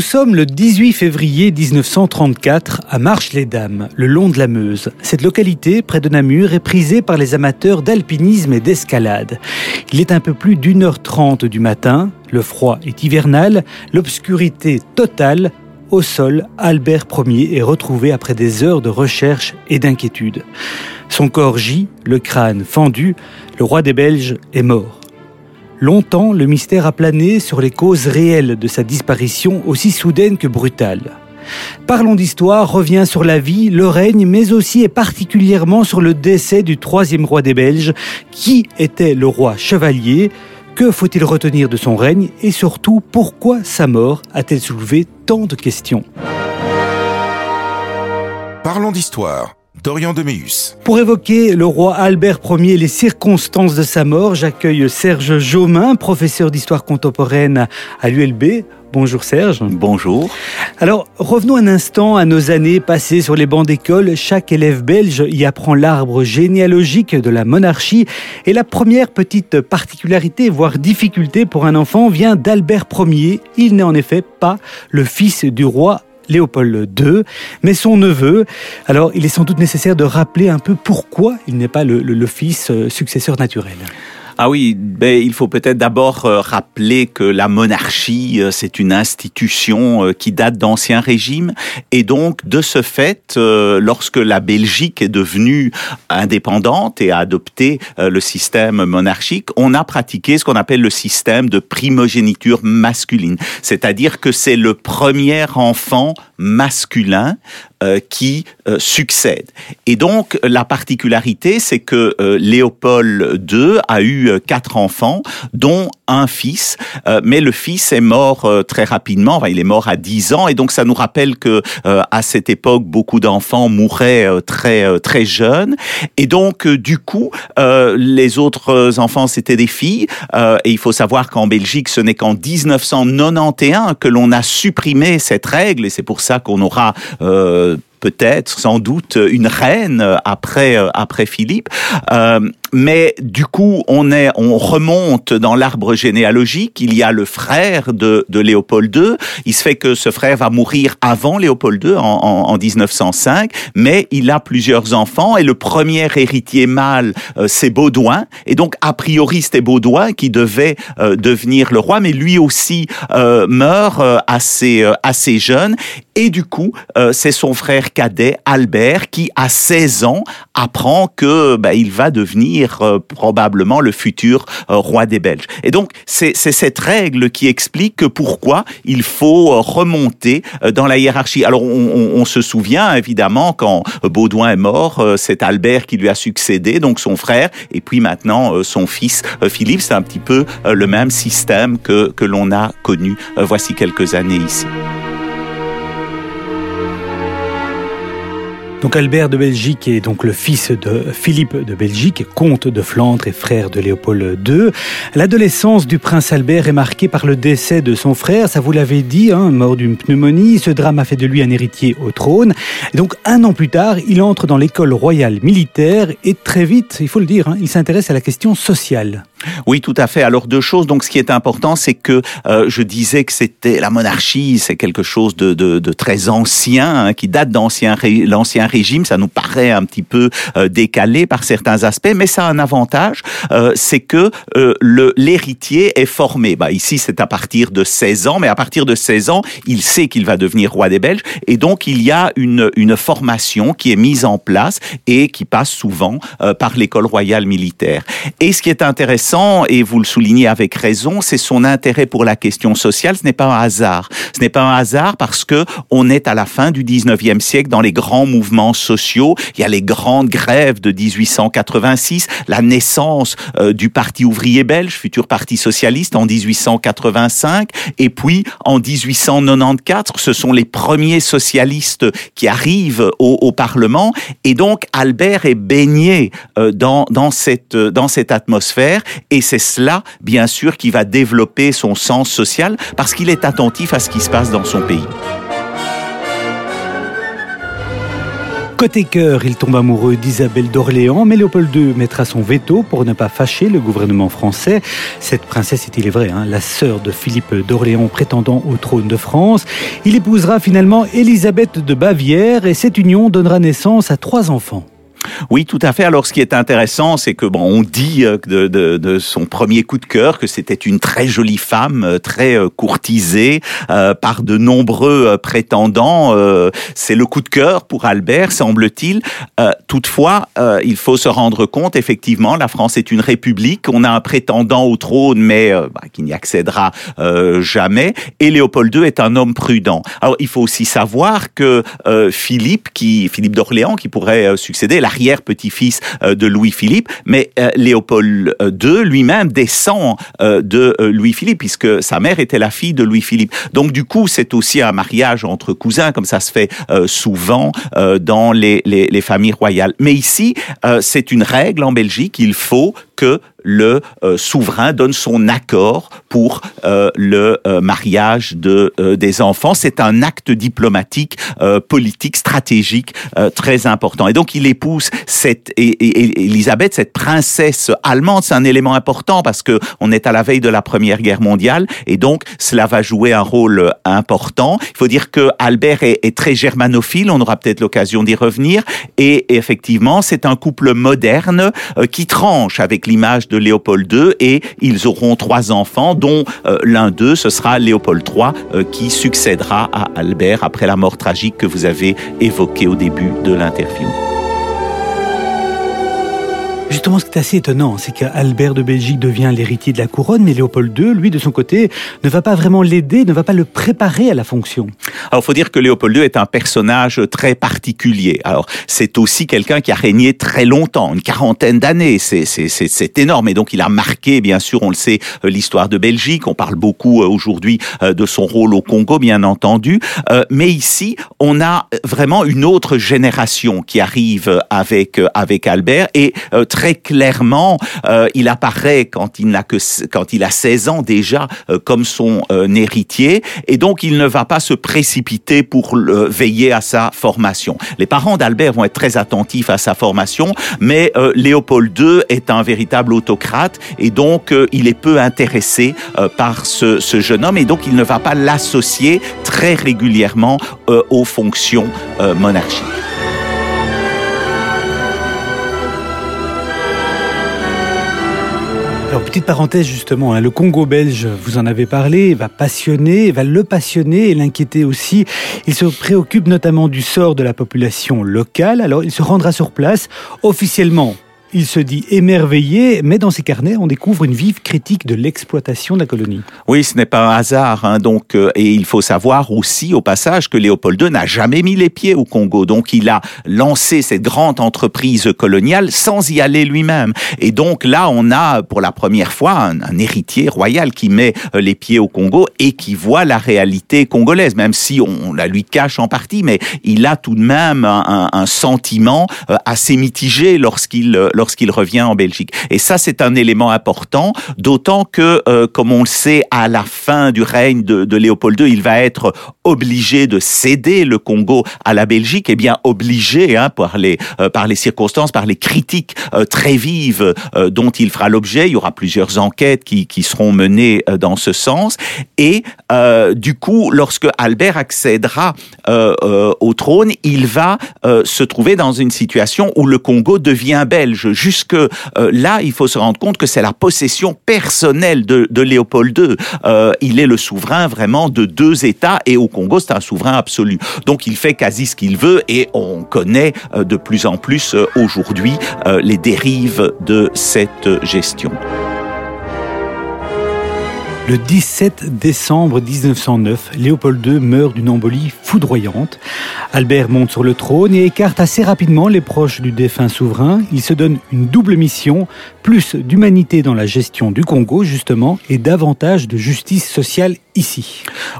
Nous sommes le 18 février 1934 à Marche-les-Dames, le long de la Meuse. Cette localité, près de Namur, est prisée par les amateurs d'alpinisme et d'escalade. Il est un peu plus d'une heure trente du matin, le froid est hivernal, l'obscurité totale. Au sol, Albert Ier est retrouvé après des heures de recherche et d'inquiétude. Son corps gît, le crâne fendu, le roi des Belges est mort. Longtemps, le mystère a plané sur les causes réelles de sa disparition aussi soudaine que brutale. Parlons d'histoire revient sur la vie, le règne, mais aussi et particulièrement sur le décès du troisième roi des Belges. Qui était le roi chevalier Que faut-il retenir de son règne Et surtout, pourquoi sa mort a-t-elle soulevé tant de questions? Parlons d'histoire Dorian Deméus. Pour évoquer le roi Albert Ier et les circonstances de sa mort, j'accueille Serge Jaumin, professeur d'histoire contemporaine à l'ULB. Bonjour Serge. Bonjour. Alors revenons un instant à nos années passées sur les bancs d'école. Chaque élève belge y apprend l'arbre généalogique de la monarchie. Et la première petite particularité, voire difficulté pour un enfant, vient d'Albert Ier. Il n'est en effet pas le fils du roi Léopold II, mais son neveu. Alors, il est sans doute nécessaire de rappeler un peu pourquoi il n'est pas le, fils euh, successeur naturel. Ah oui, ben, il faut peut-être d'abord euh, rappeler que la monarchie, euh, c'est une institution euh, qui date d'anciens régimes. Et donc, de ce fait, lorsque la Belgique est devenue indépendante et a adopté le système monarchique, on a pratiqué ce qu'on appelle le système de primogéniture masculine. C'est-à-dire que c'est le premier enfant masculin qui succède. Et donc, la particularité, c'est que Léopold II a eu quatre enfants, dont un fils, euh, mais le fils est mort euh, très rapidement. Enfin, il est mort à 10 ans, et donc ça nous rappelle que euh, à cette époque, beaucoup d'enfants mouraient très très jeunes, et donc du coup, les autres enfants c'était des filles. et il faut savoir qu'en Belgique, ce n'est qu'en 1991 que l'on a supprimé cette règle, et c'est pour ça qu'on aura peut-être, sans doute, une reine après après Philippe. Euh, mais du coup, on est, on remonte dans l'arbre généalogique. Il y a le frère de, de Léopold II. Il se fait que ce frère va mourir avant Léopold II en, en, 1905, mais il a plusieurs enfants et le premier héritier mâle, euh, c'est Baudouin. Et donc, a priori, c'était Baudouin qui devait euh, devenir le roi, mais lui aussi meurt assez assez jeune. Et du coup, c'est son frère cadet Albert qui, à 16 ans, apprend que bah, il va devenir euh, probablement le futur euh, roi des Belges. Et donc c'est cette règle qui explique que pourquoi il faut euh, remonter dans la hiérarchie. Alors on, on, se souvient évidemment quand Baudouin est mort, c'est Albert qui lui a succédé, donc son frère, et puis maintenant son fils Philippe. C'est un petit peu le même système que, que l'on a connu voici quelques années ici. Donc Albert de Belgique est donc le fils de Philippe de Belgique, comte de Flandre et frère de Léopold II. L'adolescence du prince Albert est marquée par le décès de son frère, ça vous l'avez dit, hein, mort d'une pneumonie. Ce drame a fait de lui un héritier au trône. Donc un an plus tard, il entre dans l'école royale militaire et très vite, il faut le dire, hein, il s'intéresse à la question sociale. Oui, tout à fait. Alors deux choses. Donc, ce qui est important, c'est que euh, je disais que c'était la monarchie, c'est quelque chose de, très ancien, hein, qui date d'ancien l'ancien régime. Ça nous paraît un petit peu euh, décalé par certains aspects, mais ça a un avantage, euh, c'est que l'héritier est formé. Bah, ici, c'est à partir de 16 ans, mais à partir de 16 ans, il sait qu'il va devenir roi des Belges, et donc il y a une une formation qui est mise en place et qui passe souvent par l'école royale militaire. Et ce qui est intéressant et vous le soulignez avec raison, c'est son intérêt pour la question sociale. Ce n'est pas un hasard. Ce n'est pas un hasard parce que on est à la fin du 19e siècle dans les grands mouvements sociaux. Il y a les grandes grèves de 1886, la naissance euh, du Parti ouvrier belge, futur Parti socialiste en 1885, et puis en 1894, ce sont les premiers socialistes qui arrivent au, au Parlement, et donc Albert est baigné euh, dans, dans, cette, dans cette atmosphère, et c'est cela, bien sûr, qui va développer son sens social parce qu'il est attentif à ce qui se passe dans son pays. Côté cœur, il tombe amoureux d'Isabelle d'Orléans, mais Léopold II mettra son veto pour ne pas fâcher le gouvernement français. Cette princesse est, il est vrai, hein, la sœur de Philippe d'Orléans prétendant au trône de France. Il épousera finalement Élisabeth de Bavière et cette union donnera naissance à trois enfants. Oui, tout à fait. Alors, ce qui est intéressant, c'est que bon, on dit euh, de, de, de, son premier coup de cœur que c'était une très jolie femme, euh, très euh, courtisée euh, par de nombreux prétendants. c'est le coup de cœur pour Albert, semble-t-il. Euh, toutefois, euh, il faut se rendre compte, effectivement, la France est une république. On a un prétendant au trône, mais bah, qui n'y accédera jamais. Et Léopold II est un homme prudent. Alors, il faut aussi savoir que Philippe, qui Philippe d'Orléans, qui pourrait succéder, l'arrière-petit-fils euh, de Louis-Philippe, mais euh, Léopold II lui-même descend euh, de Louis-Philippe, puisque sa mère était la fille de Louis-Philippe. Donc du coup, c'est aussi un mariage entre cousins, comme ça se fait souvent dans les, familles royales. Mais ici, c'est une règle en Belgique, il faut que le euh, souverain donne son accord pour euh, le euh, mariage de des enfants. C'est un acte diplomatique, politique, stratégique très important. Et donc il épouse cette et, et, Elisabeth, cette princesse allemande. C'est un élément important parce que on est à la veille de la Première Guerre mondiale et donc cela va jouer un rôle important. Il faut dire que Albert est, est très germanophile. On aura peut-être l'occasion d'y revenir. Et effectivement, c'est un couple moderne qui tranche avec l'image de Léopold II et ils auront trois enfants, dont euh, l'un d'eux, ce sera Léopold III, euh, qui succédera à Albert après la mort tragique que vous avez évoquée au début de l'interview. Justement, ce qui est assez étonnant, c'est qu'Albert de Belgique devient l'héritier de la couronne, mais Léopold II, lui, de son côté, ne va pas vraiment l'aider, ne va pas le préparer à la fonction. Alors, faut dire que Léopold II est un personnage très particulier. Alors, c'est aussi quelqu'un qui a régné très longtemps, une quarantaine d'années. C'est énorme. Et donc, il a marqué, bien sûr, on le sait, euh, l'histoire de Belgique. On parle beaucoup euh, aujourd'hui euh, de son rôle au Congo, bien entendu. Mais ici, on a vraiment une autre génération qui arrive avec, avec Albert et très très clairement, euh, il apparaît quand il n'a que quand il a 16 ans déjà euh, comme son euh, héritier, et donc il ne va pas se précipiter pour le, veiller à sa formation. Les parents d'Albert vont être très attentifs à sa formation, mais Léopold II est un véritable autocrate et donc il est peu intéressé par ce, ce, jeune homme et donc il ne va pas l'associer très régulièrement aux fonctions monarchiques. Alors, petite parenthèse justement, hein, le Congo belge, vous en avez parlé, va passionner, va le passionner et l'inquiéter aussi. Il se préoccupe notamment du sort de la population locale. Alors, il se rendra sur place officiellement il se dit émerveillé, mais dans ses carnets, on découvre une vive critique de l'exploitation de la colonie. Oui, ce n'est pas un hasard. Hein, donc, euh, et il faut savoir aussi, au passage, que Léopold II n'a jamais mis les pieds au Congo. Donc, il a lancé cette grande entreprise coloniale sans y aller lui-même. Et donc, là, on a pour la première fois un, héritier royal qui met euh, les pieds au Congo et qui voit la réalité congolaise, même si on, la lui cache en partie, mais il a tout de même un sentiment euh, assez mitigé lorsqu'il lorsqu'il revient en Belgique. Et ça, c'est un élément important, d'autant que, euh, comme on le sait, à la fin du règne de, Léopold II, il va être obligé de céder le Congo à la Belgique, et eh bien obligé hein, par, les, euh, par les circonstances, par les critiques euh, très vives dont il fera l'objet. Il y aura plusieurs enquêtes qui, seront menées dans ce sens. Et du coup, lorsque Albert accédera au trône, il va se trouver dans une situation où le Congo devient belge jusque euh, là, il faut se rendre compte que c'est la possession personnelle de, Léopold II. Euh, il est le souverain vraiment de deux États et au Congo, c'est un souverain absolu. Donc il fait quasi ce qu'il veut et on connaît euh, de plus en plus aujourd'hui les dérives de cette gestion. Le 17 décembre 1909, Léopold II meurt d'une embolie foudroyante. Albert monte sur le trône et écarte assez rapidement les proches du défunt souverain. Il se donne une double mission, plus d'humanité dans la gestion du Congo, justement, et davantage de justice sociale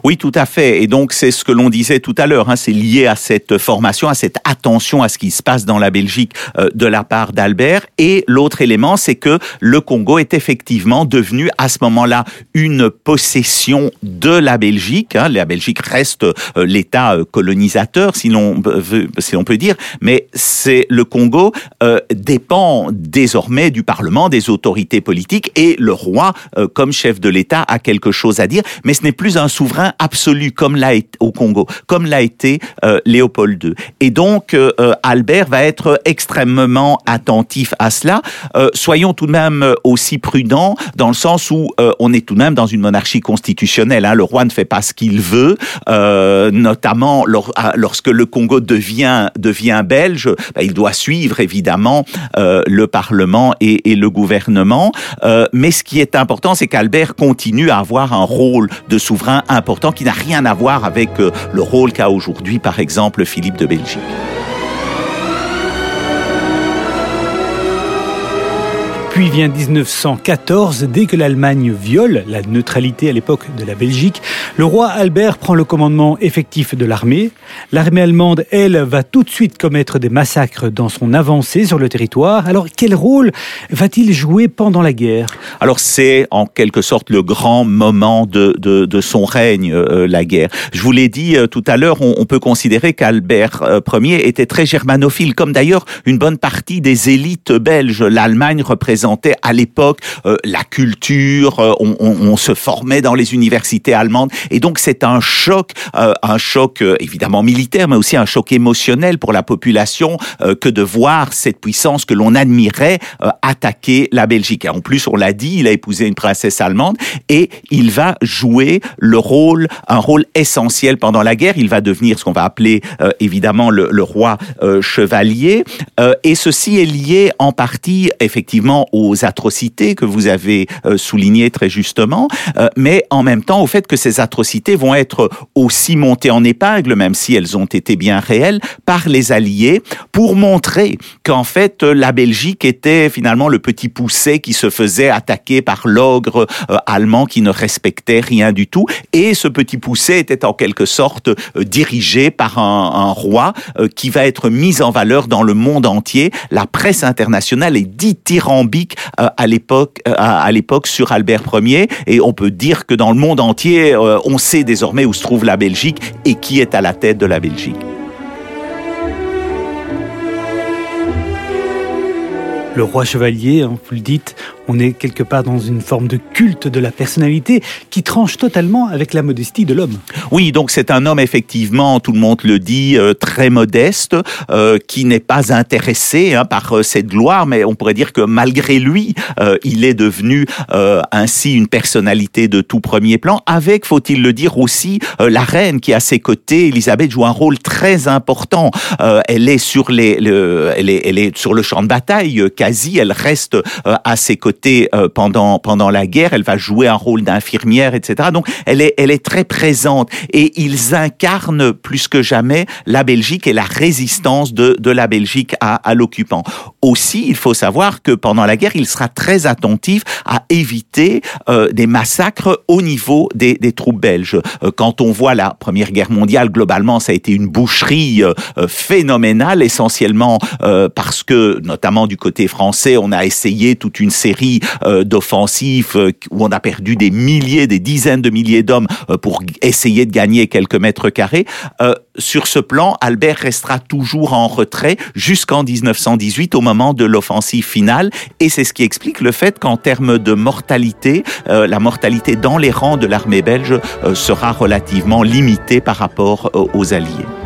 Oui, tout à fait. Et donc, c'est ce que l'on disait tout à l'heure. Hein, c'est lié à cette formation, à cette attention à ce qui se passe dans la Belgique euh, de la part d'Albert. Et l'autre élément, c'est que le Congo est effectivement devenu à ce moment-là une possession de la Belgique. Hein. La Belgique reste euh, l'État euh, colonisateur, si l'on si peut dire, mais c'est le Congo euh, dépend désormais du Parlement, des autorités politiques, et le roi, euh, comme chef de l'État, a quelque chose à dire, mais ce n'est plus un souverain absolu comme l'a été au Congo, comme l'a été euh, Léopold II. Et donc Albert va être extrêmement attentif à cela. soyons tout de même aussi prudents dans le sens où on est tout de même dans une monarchie constitutionnelle. Hein. Le roi ne fait pas ce qu'il veut, notamment lorsque le Congo devient devient belge, bah, il doit suivre évidemment euh, le Parlement et, le gouvernement. Euh, mais ce qui est important, c'est qu'Albert continue à avoir un rôle de souverain important qui n'a rien à voir avec euh, le rôle qu'a aujourd'hui, par exemple, Philippe de Belgique. Puis vient 1914, dès que l'Allemagne viole la neutralité à l'époque de la Belgique, le roi Albert prend le commandement effectif de l'armée. L'armée allemande, elle, va tout de suite commettre des massacres dans son avancée sur le territoire. Alors quel rôle va-t-il jouer pendant la guerre? Alors c'est en quelque sorte le grand moment de, son règne, euh, la guerre. Je vous l'ai dit euh, tout à l'heure, on, peut considérer qu'Albert euh, Ier était très germanophile, comme d'ailleurs une bonne partie des élites belges. L'Allemagne représente à l'époque euh, la culture, euh, on, se formait dans les universités allemandes, et donc c'est un choc, euh, un choc évidemment militaire, mais aussi un choc émotionnel pour la population que de voir cette puissance que l'on admirait attaquer la Belgique. En plus, on l'a dit, il a épousé une princesse allemande, et il va jouer le rôle, un rôle essentiel pendant la guerre. Il va devenir ce qu'on va appeler évidemment le, roi chevalier, et ceci est lié en partie effectivement aux atrocités que vous avez euh, soulignées très justement, euh, mais en même temps au fait que ces atrocités vont être aussi montées en épingle, même si elles ont été bien réelles, par les Alliés, pour montrer qu'en fait la Belgique était finalement le petit poussé qui se faisait attaquer par l'ogre euh, allemand qui ne respectait rien du tout, et ce petit poussé était en quelque sorte dirigé par un, un roi qui va être mis en valeur dans le monde entier. La presse internationale est dithyrambique euh, à l'époque euh, à l'époque sur Albert Ier et on peut dire que dans le monde entier euh, on sait désormais où se trouve la Belgique et qui est à la tête de la Belgique. Le roi chevalier, hein, vous le dites, on est quelque part dans une forme de culte de la personnalité qui tranche totalement avec la modestie de l'homme. Oui, donc c'est un homme effectivement, tout le monde le dit, euh, très modeste, euh, qui n'est pas intéressé hein, par euh, cette gloire, mais on pourrait dire que malgré lui, il est devenu ainsi une personnalité de tout premier plan, avec, faut-il le dire aussi, la reine qui à ses côtés, Elisabeth joue un rôle très important. elle est sur le champ de bataille quasi, elle reste à ses côtés euh, pendant pendant la guerre. Elle va jouer un rôle d'infirmière, etc. Donc elle est elle est très présente et ils incarnent plus que jamais la Belgique et la résistance de de la Belgique à, à l'occupant. Aussi, il faut savoir que pendant la guerre, il sera très attentif à éviter euh, des massacres au niveau des, des troupes belges. Euh, quand on voit la Première Guerre mondiale, globalement, ça a été une boucherie phénoménale, essentiellement parce que, notamment du côté français, on a essayé toute une série euh, d'offensifs euh, où on a perdu des milliers, des dizaines de milliers d'hommes euh, pour essayer de gagner quelques mètres carrés. sur ce plan, Albert restera toujours en retrait jusqu'en 1918 au moment de l'offensive finale et c'est ce qui explique le fait qu'en termes de mortalité, la mortalité dans les rangs de l'armée belge sera relativement limitée par rapport aux Alliés.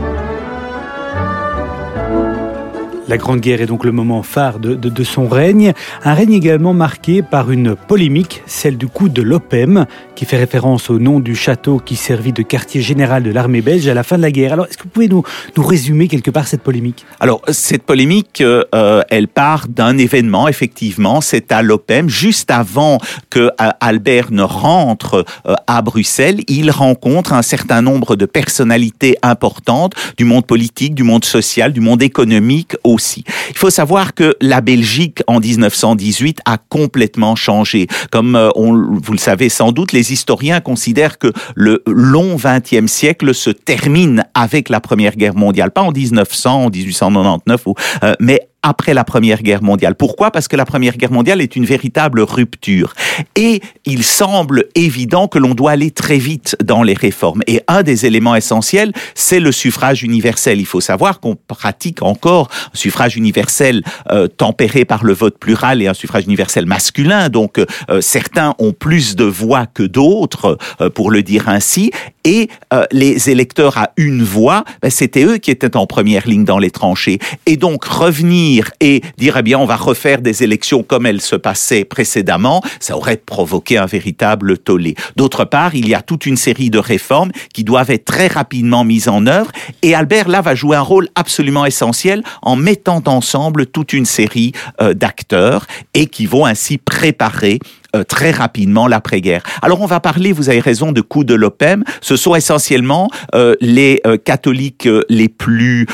La Grande Guerre est donc le moment phare de, son règne, un règne également marqué par une polémique, celle du coup de l'Opem, qui fait référence au nom du château qui servit de quartier général de l'armée belge à la fin de la guerre. Alors, est-ce que vous pouvez nous, résumer quelque part cette polémique? Alors, cette polémique, euh, euh, elle part d'un événement, effectivement, c'est à l'Opem, juste avant que euh, Albert ne rentre à Bruxelles, il rencontre un certain nombre de personnalités importantes du monde politique, du monde social, du monde économique Il faut savoir que la Belgique en 1918 a complètement changé. Comme euh, vous le savez sans doute, les historiens considèrent que le long XXe siècle se termine avec la Première Guerre mondiale, pas en 1900, en 1899, ou, euh, mais après la Première Guerre mondiale. Pourquoi? Parce que la Première Guerre mondiale est une véritable rupture. Et il semble évident que l'on doit aller très vite dans les réformes. Et un des éléments essentiels, c'est le suffrage universel. Il faut savoir qu'on pratique encore un suffrage universel euh, tempéré par le vote plural et un suffrage universel masculin. Donc euh, certains ont plus de voix que d'autres, euh, pour le dire ainsi. Et les électeurs à une voix, ben, c'était eux qui étaient en première ligne dans les tranchées. Et donc revenir et dire, eh bien, on va refaire des élections comme elles se passaient précédemment, ça aurait provoqué un véritable tollé. D'autre part, il y a toute une série de réformes qui doivent être très rapidement mises en œuvre. Et Albert, là, va jouer un rôle absolument essentiel en mettant ensemble toute une série euh, d'acteurs et qui vont ainsi préparer euh, très rapidement l'après-guerre. Alors on va parler, vous avez raison, de coups de l'OPEM. Ce sont essentiellement euh, les euh, catholiques les plus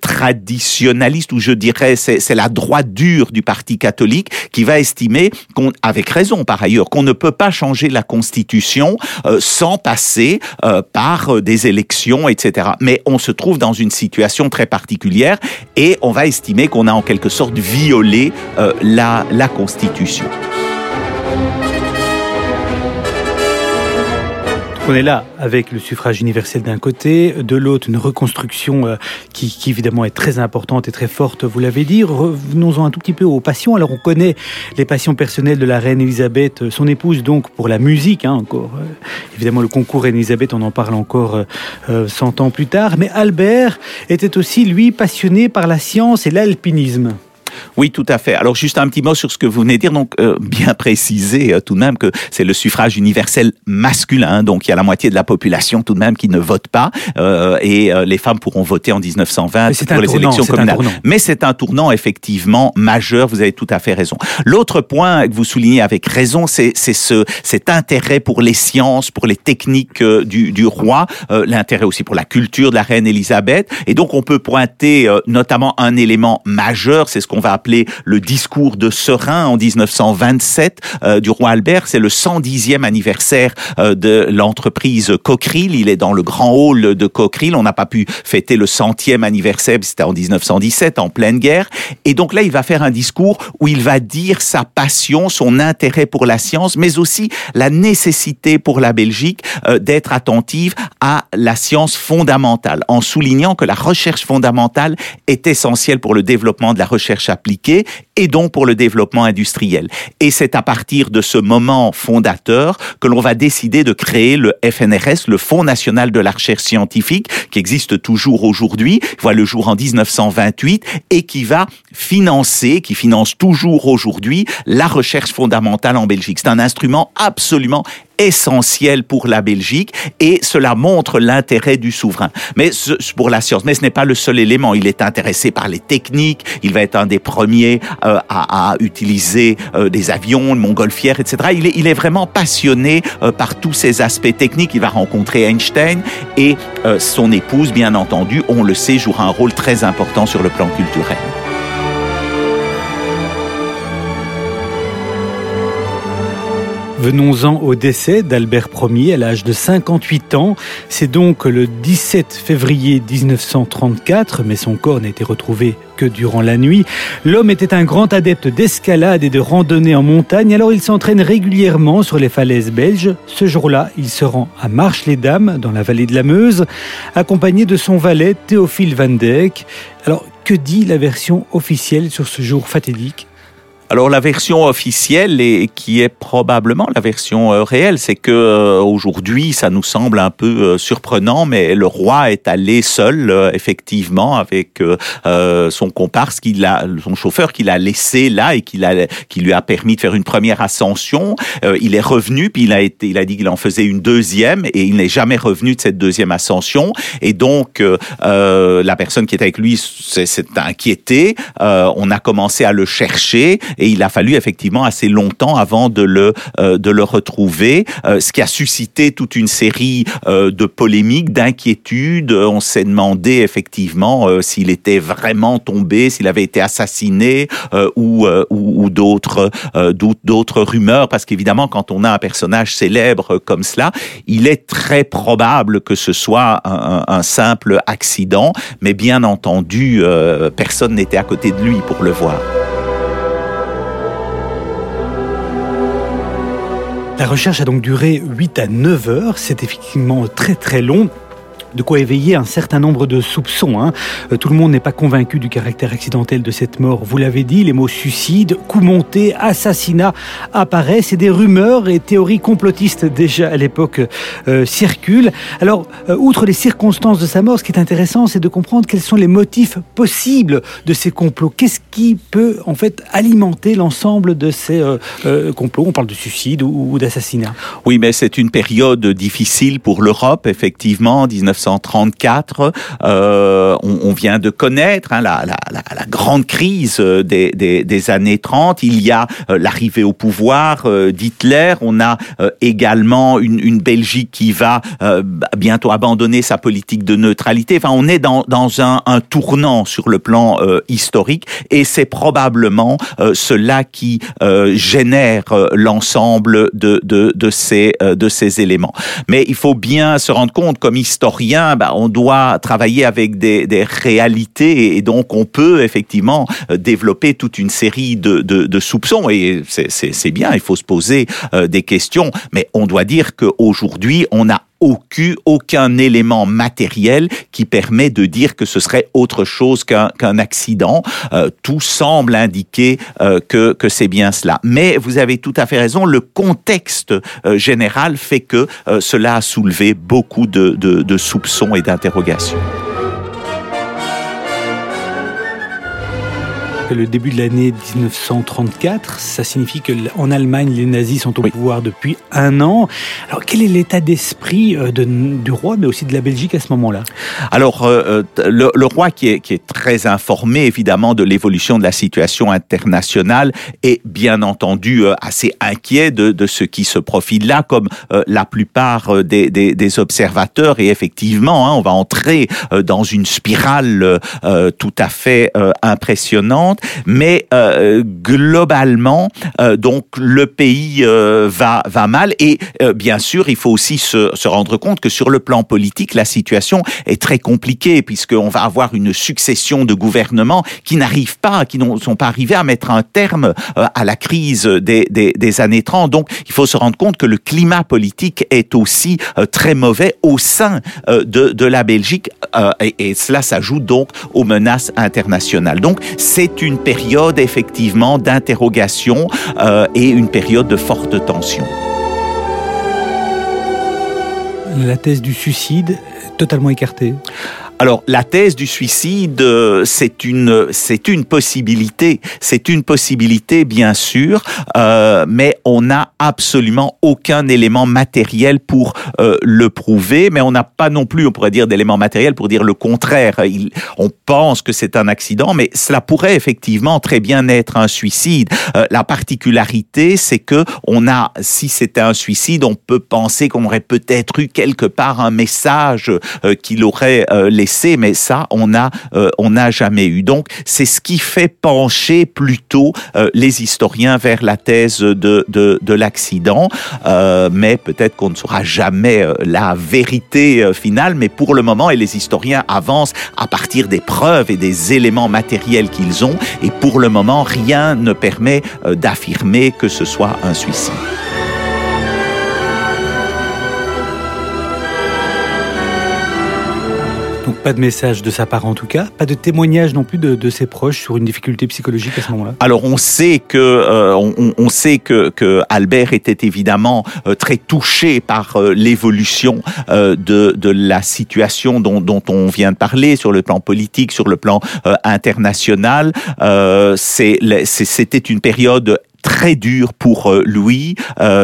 traditionnalistes, ou je dirais c'est la droite dure du parti catholique qui va estimer, qu'on, avec raison par ailleurs, qu'on ne peut pas changer la Constitution sans passer par des élections, etc. Mais on se trouve dans une situation très particulière et on va estimer qu'on a en quelque sorte violé la, la Constitution. On est là avec le suffrage universel d'un côté, de l'autre une reconstruction euh, qui, qui, évidemment est très importante et très forte, vous l'avez dit. Revenons-en un tout petit peu aux passions. Alors on connaît les passions personnelles de la reine Elisabeth, son épouse donc pour la musique, hein, encore. Euh, évidemment le concours reine Elisabeth, on en parle encore euh, 100 ans plus tard. Mais Albert était aussi lui passionné par la science et l'alpinisme. Oui, tout à fait. Alors juste un petit mot sur ce que vous venez de dire. Donc euh, bien préciser euh, tout de même que c'est le suffrage universel masculin. Donc il y a la moitié de la population tout de même qui ne vote pas euh, et euh, les femmes pourront voter en 1920 pour les tournant, élections communales. Mais c'est un tournant effectivement majeur. Vous avez tout à fait raison. L'autre point que vous soulignez avec raison, c'est ce cet intérêt pour les sciences, pour les techniques euh, du, du roi, euh, l'intérêt aussi pour la culture de la reine Elisabeth. Et donc on peut pointer notamment un élément majeur, c'est ce qu'on va appeler le discours de Serein en 1927 euh, du roi Albert. C'est le 110e anniversaire euh, de l'entreprise Cockerill. Il est dans le grand hall de Cockerill. On n'a pas pu fêter le centième anniversaire, c'était en 1917, en pleine guerre. Et donc là, il va faire un discours où il va dire sa passion, son intérêt pour la science, mais aussi la nécessité pour la Belgique euh, d'être attentive à la science fondamentale, en soulignant que la recherche fondamentale est essentielle pour le développement de la recherche appliquée et donc pour le développement industriel. Et c'est à partir de ce moment fondateur que l'on va décider de créer le FNRS, le Fonds national de la recherche scientifique, qui existe toujours aujourd'hui, voit le jour en 1928 et qui va financer, qui finance toujours aujourd'hui la recherche fondamentale en Belgique. C'est un instrument absolument essentiel pour la Belgique et cela montre l'intérêt du souverain. Mais ce, pour la science, mais ce n'est pas le seul élément. Il est intéressé par les techniques. Il va être un des premiers euh, à, à, utiliser euh, des avions, montgolfières, etc. Il est, il est vraiment passionné euh, par tous ces aspects techniques. Il va rencontrer Einstein et euh, son épouse, bien entendu, on le sait, jouera un rôle très important sur le plan culturel. Venons-en au décès d'Albert Ier à l'âge de 58 ans. C'est donc le 17 février 1934, mais son corps n'a été retrouvé que durant la nuit. L'homme était un grand adepte d'escalade et de randonnée en montagne, alors il s'entraîne régulièrement sur les falaises belges. Ce jour-là, il se rend à Marche-les-Dames, dans la vallée de la Meuse, accompagné de son valet Théophile Van Dijk. Alors, que dit la version officielle sur ce jour fatidique? Alors la version officielle et qui est probablement la version euh, réelle, c'est que euh, aujourd'hui ça nous semble un peu euh, surprenant, mais le roi est allé seul effectivement avec son comparse, qu'il a, son chauffeur qu'il a laissé là et qu'il a, qui lui a permis de faire une première ascension. il est revenu puis il a été, il a dit qu'il en faisait une deuxième et il n'est jamais revenu de cette deuxième ascension et donc la personne qui était avec lui s'est inquiétée. on a commencé à le chercher et il a fallu effectivement assez longtemps avant de le de le retrouver, ce qui a suscité toute une série de polémiques, d'inquiétudes. On s'est demandé effectivement s'il était vraiment tombé, s'il avait été assassiné ou d'autres d'autres rumeurs, parce qu'évidemment quand on a un personnage célèbre comme cela, il est très probable que ce soit un, simple accident, mais bien entendu, euh, personne n'était à côté de lui pour le voir. La recherche a donc duré 8 à 9 heures, c'est effectivement très très long de quoi éveiller un certain nombre de soupçons. Hein. Euh, tout le monde n'est pas convaincu du caractère accidentel de cette mort. Vous l'avez dit, les mots suicide, coup monté, assassinat apparaissent et des rumeurs et théories complotistes déjà à l'époque euh, circulent. Alors, euh, outre les circonstances de sa mort, ce qui est intéressant, c'est de comprendre quels sont les motifs possibles de ces complots. Qu'est-ce qui peut en fait alimenter l'ensemble de ces complots? On parle de suicide ou, ou d'assassinat. Oui, mais c'est une période difficile pour l'Europe, effectivement, 19 1934. Euh, on, vient de connaître hein, la, la, la, grande crise euh, des, des, des, années 30. Il y a euh, l'arrivée au pouvoir d'Hitler. On a également une, une, Belgique qui va bientôt abandonner sa politique de neutralité. Enfin, on est dans, dans un, un tournant sur le plan historique et c'est probablement cela qui génère l'ensemble de, de, de, ces, de ces éléments. Mais il faut bien se rendre compte, comme historien, bah, on doit travailler avec des, réalités et donc on peut effectivement euh, développer toute une série de, soupçons et c'est bien, il faut se poser euh, des questions, mais on doit dire qu'aujourd'hui, on a aucun, aucun élément matériel qui permet de dire que ce serait autre chose qu'un accident. Euh, tout semble indiquer euh, que, que c'est bien cela. Mais vous avez tout à fait raison, le contexte euh, général fait que cela a soulevé beaucoup de, de, de soupçons et d'interrogations. Le début de l'année 1934. Ça signifie que en Allemagne, les nazis sont au pouvoir depuis un an. Alors, quel est l'état d'esprit euh, du roi, mais aussi de la Belgique à ce moment-là? Alors, euh, euh, le, roi qui est, qui est très informé, évidemment, de l'évolution de la situation internationale est bien entendu assez inquiet de, de ce qui se profile là, comme la plupart des, des, des, observateurs. Et effectivement, hein, on va entrer dans une spirale tout à fait impressionnante mais euh, globalement, euh, donc le pays euh, va va mal et bien sûr, il faut aussi se, se, rendre compte que sur le plan politique, la situation est très compliquée puisqu'on va avoir une succession de gouvernements qui n'arrivent pas, qui ne sont pas arrivés à mettre un terme à la crise des, des, des, années 30. Donc, il faut se rendre compte que le climat politique est aussi très mauvais au sein de, de la Belgique et, et cela s'ajoute donc aux menaces internationales. Donc, c'est une une période effectivement d'interrogation euh, et une période de forte tension. La thèse du suicide totalement écartée? Alors la thèse du suicide, euh, c'est une c'est une possibilité, c'est une possibilité bien sûr, euh, mais on n'a absolument aucun élément matériel pour euh, le prouver, mais on n'a pas non plus, on pourrait dire, d'éléments matériels pour dire le contraire. On pense que c'est un accident, mais cela pourrait effectivement très bien être un suicide. Euh, la particularité, c'est que on a, si c'était un suicide, on peut penser qu'on aurait peut-être eu quelque part un message euh, qu'il aurait laissé mais ça, euh, on n'a jamais eu. Donc, c'est ce qui fait pencher plutôt euh, les historiens vers la thèse de l'accident. Euh, mais peut-être qu'on ne saura jamais la vérité finale. Mais pour le moment, et les historiens avancent à partir des preuves et des éléments matériels qu'ils ont. Et pour le moment, rien ne permet d'affirmer que ce soit un suicide. Pas de message de sa part en tout cas, pas de témoignage non plus de, ses proches sur une difficulté psychologique à ce moment-là? Alors on sait que euh, on, sait que, Albert était évidemment euh, très touché par euh, l'évolution de, de la situation dont, dont on vient de parler sur le plan politique, sur le plan international. C'était une période très dur pour Louis,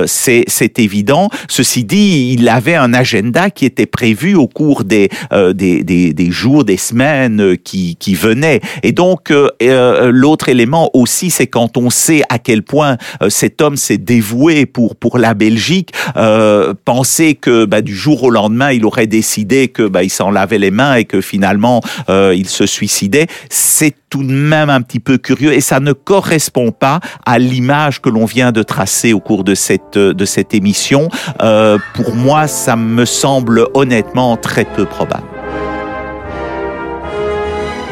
c'est évident. Ceci dit, il avait un agenda qui était prévu au cours des, des, des, des, jours, des semaines qui, qui venaient. Et donc, l'autre élément aussi, c'est quand on sait à quel point cet homme s'est dévoué pour, pour la Belgique, penser que bah, du jour au lendemain, il aurait décidé que bah, s'en lavait les mains et que finalement euh, il se suicidait, c'est tout de même un petit peu curieux et ça ne correspond pas à l'image que l'on vient de tracer au cours de cette de cette émission. Euh, pour moi, ça me semble honnêtement très peu probable.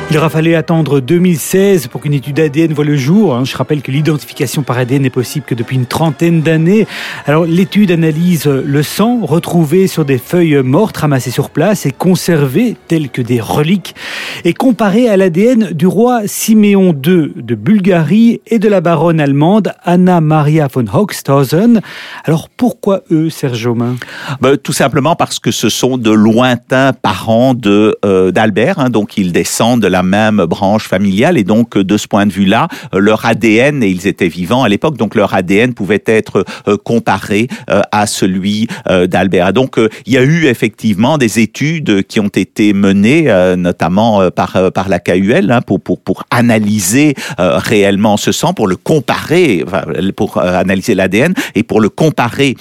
Il aura fallu attendre 2016 pour qu'une étude ADN voit le jour. Hein. Je rappelle que l'identification par ADN n'est possible que depuis une trentaine d'années. Alors l'étude analyse le sang retrouvé sur des feuilles mortes ramassées sur place et conservées telles que des reliques et comparé à l'ADN du roi Siméon II de Bulgarie et de la baronne allemande Anna Maria von Hochstausen. Alors pourquoi eux, Serge ben, Tout simplement parce que ce sont de lointains parents euh, d'Albert, hein. donc ils descendent de la même branche familiale et donc de ce point de vue-là, leur ADN, et ils étaient vivants à l'époque, donc leur ADN pouvait être euh, comparé euh, à celui euh, d'Albert. Donc il y a eu effectivement des études qui ont été menées, notamment par, par la KUL, hein, pour, pour, pour analyser réellement ce sang, pour le comparer, pour analyser l'ADN et pour le comparer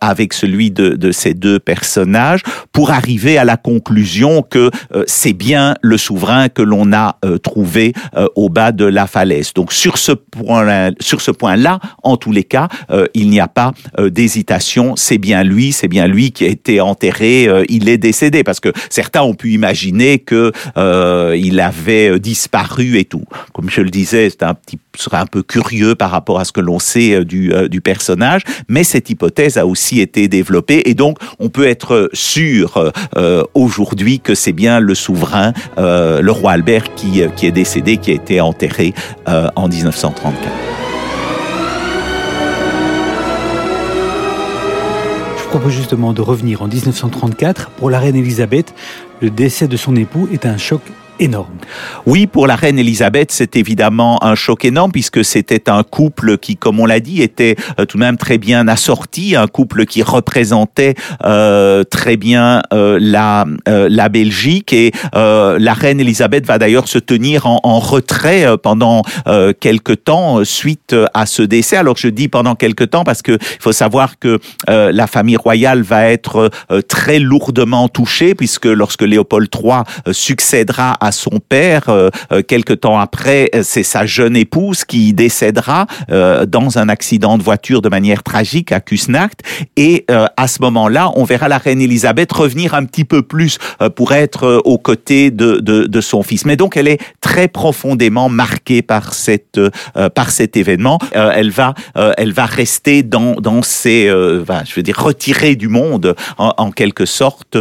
avec celui de, de ces deux personnages, pour arriver à la conclusion que c'est bien le souverain que l'on on a euh, trouvé euh, au bas de la falaise. Donc sur ce point, sur ce point-là, en tous les cas, euh, il n'y a pas d'hésitation. C'est bien lui, c'est bien lui qui a été enterré. il est décédé parce que certains ont pu imaginer que il avait disparu et tout. Comme je le disais, c'est un petit serait un peu curieux par rapport à ce que l'on sait du personnage, mais cette hypothèse a aussi été développée et donc on peut être sûr aujourd'hui que c'est bien le souverain, le roi Albert qui, euh, qui est décédé, qui a été enterré euh, en 1934. Je propose justement de revenir en 1934. Pour la reine Elisabeth, le décès de son époux est un choc énorme. Oui, pour la reine Elisabeth, c'est évidemment un choc énorme puisque c'était un couple qui, comme on l'a dit, était euh, tout de même très bien assorti, un couple qui représentait euh, très bien euh, la euh, la Belgique et la reine Elisabeth va d'ailleurs se tenir en, en retrait pendant quelque temps suite à ce décès. Alors je dis pendant quelque temps parce que il faut savoir que la famille royale va être très lourdement touchée puisque lorsque Léopold III succédera à son père. Euh, euh, quelque temps après, c'est sa jeune épouse qui décédera euh, dans un accident de voiture de manière tragique à Kusnacht. Et à ce moment-là, on verra la reine Elisabeth revenir un petit peu plus pour être aux côtés de, de, de, son fils. Mais donc, elle est très profondément marquée par cette par cet événement. elle va elle va rester dans dans ses je veux dire retirée du monde en, en quelque sorte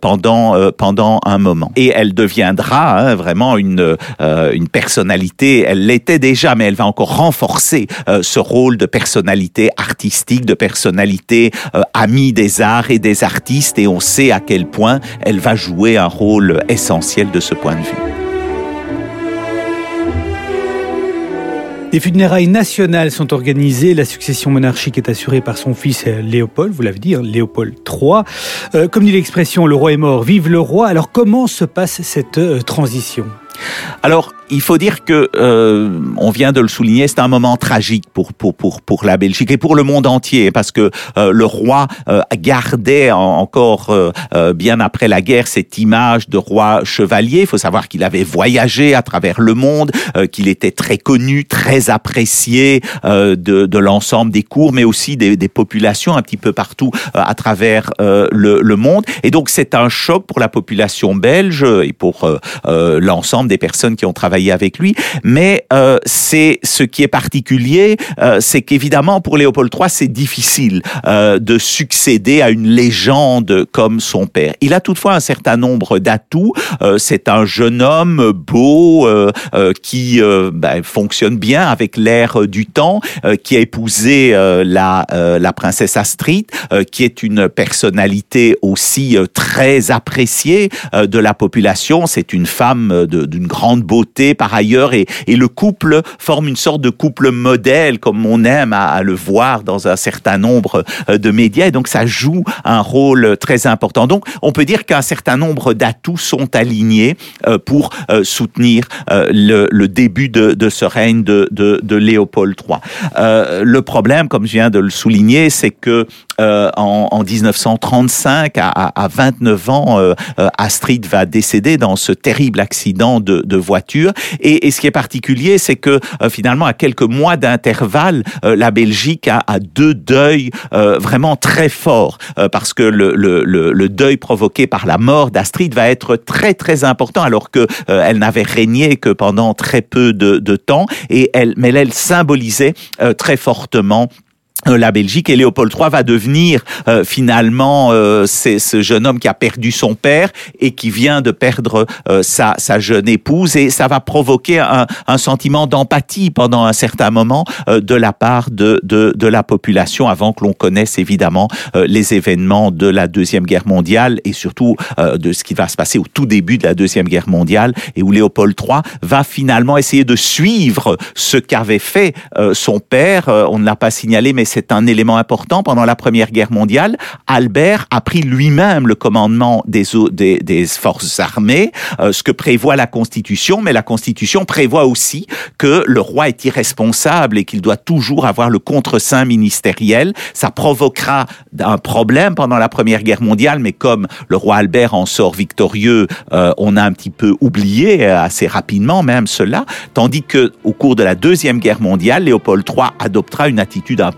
pendant pendant un moment. Et elle deviendra Hein, vraiment une, euh, une personnalité. Elle l'était déjà, mais elle va encore renforcer euh, ce rôle de personnalité artistique, de personnalité euh, amie des arts et des artistes. Et on sait à quel point elle va jouer un rôle essentiel de ce point de vue. Des funérailles nationales sont organisées. La succession monarchique est assurée par son fils Léopold, vous l'avez dit, hein, Léopold III. Euh, comme dit l'expression, le roi est mort, vive le roi. Alors comment se passe cette euh, transition? Alors, il faut dire que euh, on vient de le souligner, c'est un moment tragique pour pour pour pour la Belgique et pour le monde entier parce que euh, le roi euh, gardait encore euh, bien après la guerre cette image de roi chevalier. Il faut savoir qu'il avait voyagé à travers le monde, qu'il était très connu, très apprécié de de l'ensemble des cours, mais aussi des, des populations un petit peu partout à travers le, le monde. Et donc c'est un choc pour la population belge et pour l'ensemble des personnes qui ont travaillé avec lui. Mais euh, c'est ce qui est particulier, euh, c'est qu'évidemment pour Léopold III, c'est difficile euh, de succéder à une légende comme son père. Il a toutefois un certain nombre d'atouts. Euh, c'est un jeune homme beau euh, euh, qui ben, fonctionne bien avec l'air du temps, qui a épousé la la princesse Astrid, qui est une personnalité aussi très appréciée de la population. C'est une femme de, de une grande beauté par ailleurs et, le couple forme une sorte de couple modèle comme on aime à, le voir dans un certain nombre euh, de médias et donc ça joue un rôle très important. Donc on peut dire qu'un certain nombre d'atouts sont alignés euh, pour euh, soutenir le, début de, ce règne de, de Léopold III. le problème, comme je viens de le souligner, c'est que en, en, 1935, à, à 29 ans, Astrid va décéder dans ce terrible accident de, de voiture. Et, et, ce qui est particulier, c'est que finalement, à quelques mois d'intervalle, la Belgique a, a deux deuils vraiment très forts, parce que le, le, le, deuil provoqué par la mort d'Astrid va être très très important, alors que elle n'avait régné que pendant très peu de, de temps, et elle, mais elle symbolisait très fortement euh, la Belgique et Léopold III va devenir euh, finalement euh, c'est ce jeune homme qui a perdu son père et qui vient de perdre sa, sa, jeune épouse et ça va provoquer un, un sentiment d'empathie pendant un certain moment de la part de, de, de, la population avant que l'on connaisse évidemment les événements de la Deuxième Guerre mondiale et surtout de ce qui va se passer au tout début de la Deuxième Guerre mondiale et où Léopold III va finalement essayer de suivre ce qu'avait fait son père. On ne l'a pas signalé mais c'est un élément important. Pendant la Première Guerre mondiale, Albert a pris lui-même le commandement des, forces armées, euh, ce que prévoit la Constitution, mais la Constitution prévoit aussi que le roi est irresponsable et qu'il doit toujours avoir le contre-saint ministériel. Ça provoquera un problème pendant la Première Guerre mondiale, mais comme le roi Albert en sort victorieux, euh, on a un petit peu oublié assez rapidement même cela, tandis que au cours de la Deuxième Guerre mondiale, Léopold III adoptera une attitude un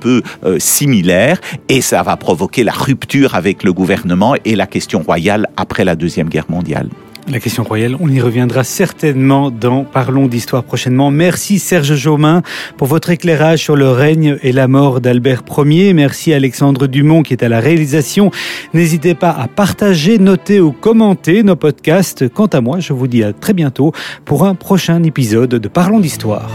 euh, similaire et ça va provoquer la rupture avec le gouvernement et la question royale après la Deuxième Guerre mondiale. La question royale, on y reviendra certainement dans Parlons d'histoire prochainement. Merci Serge Jaumin pour votre éclairage sur le règne et la mort d'Albert Ier. Merci Alexandre Dumont qui est à la réalisation. N'hésitez pas à partager, noter ou commenter nos podcasts. Quant à moi, je vous dis à très bientôt pour un prochain épisode de Parlons d'histoire.